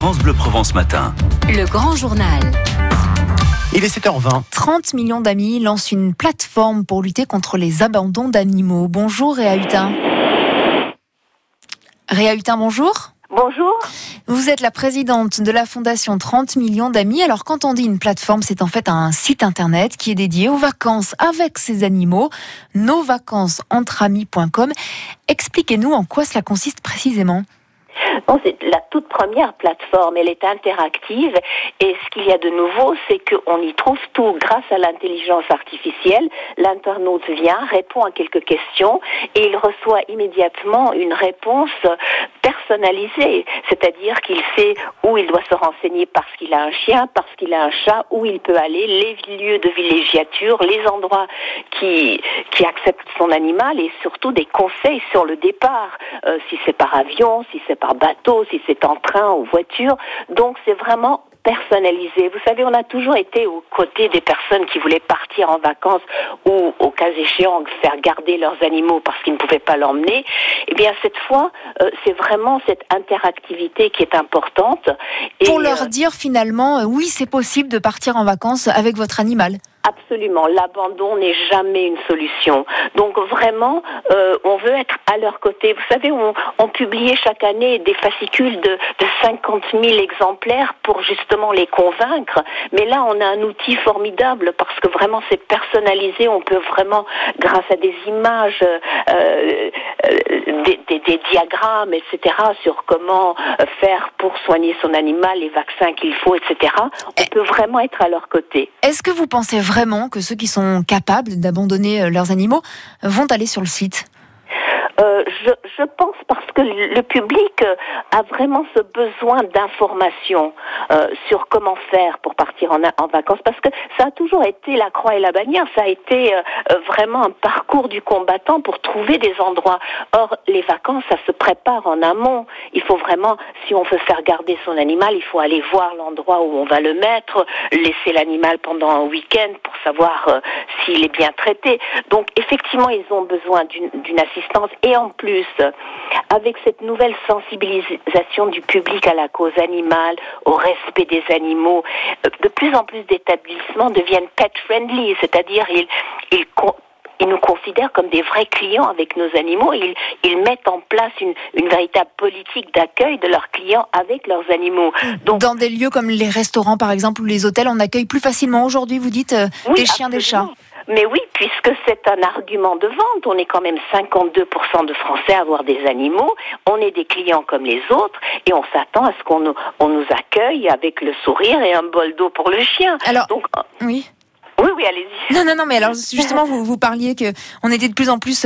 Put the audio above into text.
France Bleu Provence Matin. Le grand journal. Il est 7h20. 30 millions d'amis lancent une plateforme pour lutter contre les abandons d'animaux. Bonjour Réa Hutin. Réa Hutin, bonjour. Bonjour. Vous êtes la présidente de la fondation 30 millions d'amis. Alors quand on dit une plateforme, c'est en fait un site internet qui est dédié aux vacances avec ces animaux, nosvacancesentramis.com. Expliquez-nous en quoi cela consiste précisément. C'est la toute première plateforme, elle est interactive et ce qu'il y a de nouveau, c'est qu'on y trouve tout grâce à l'intelligence artificielle. L'internaute vient, répond à quelques questions et il reçoit immédiatement une réponse personnalisée, c'est-à-dire qu'il sait où il doit se renseigner parce qu'il a un chien, parce qu'il a un chat, où il peut aller, les lieux de villégiature, les endroits qui, qui acceptent son animal et surtout des conseils sur le départ, euh, si c'est par avion, si c'est par bateau, si c'est en train ou voiture. Donc c'est vraiment personnalisé. Vous savez, on a toujours été aux côtés des personnes qui voulaient partir en vacances ou, au cas échéant, faire garder leurs animaux parce qu'ils ne pouvaient pas l'emmener. Eh bien, cette fois, euh, c'est vraiment cette interactivité qui est importante. Pour leur euh, dire finalement, euh, oui, c'est possible de partir en vacances avec votre animal. Absolument, l'abandon n'est jamais une solution. Donc vraiment, euh, on veut être à leur côté. Vous savez, on, on publiait chaque année des fascicules de, de 50 000 exemplaires pour justement les convaincre. Mais là, on a un outil formidable parce que vraiment c'est personnalisé. On peut vraiment, grâce à des images, euh, euh des, des, des, diagrammes, etc., sur comment faire pour soigner son animal, les vaccins qu'il faut, etc., on peut vraiment être à leur côté. Est-ce que vous pensez vraiment que ceux qui sont capables d'abandonner euh, leurs animaux vont aller sur le site euh, je, je, pense parce que le public euh, a vraiment ce besoin d'information euh, sur comment faire pour partir en, vacances, parce que ça a toujours été la croix et la bannière, ça a été vraiment un parcours du combattant pour trouver des endroits. Or, les vacances, ça se prépare en amont. Il faut vraiment, si on veut faire garder son animal, il faut aller voir l'endroit où on va le mettre, laisser l'animal pendant un week-end pour savoir s'il est bien traité. Donc, effectivement, ils ont besoin d'une assistance. En plus, avec cette nouvelle sensibilisation du public à la cause animale, au respect des animaux, euh, de plus en plus d'établissements deviennent pet friendly, c'est-à-dire ils, ils, ils nous considèrent comme des vrais clients avec nos animaux. Ils, ils mettent en place une, une véritable politique d'accueil de leurs clients avec leurs animaux. Donc, Dans des lieux comme les restaurants, par exemple, ou les hôtels, on accueille plus facilement aujourd'hui, vous dites, euh, des chiens, des chats. Mais oui, puisque c'est un argument de vente, on est quand même 52% de Français à avoir des animaux, on est des clients comme les autres, et on s'attend à ce qu'on nous, on nous accueille avec le sourire et un bol d'eau pour le chien. Alors, Donc, oui. Oui, oui, allez-y. Non, non, non, mais alors justement, vous, vous parliez que on était de plus en plus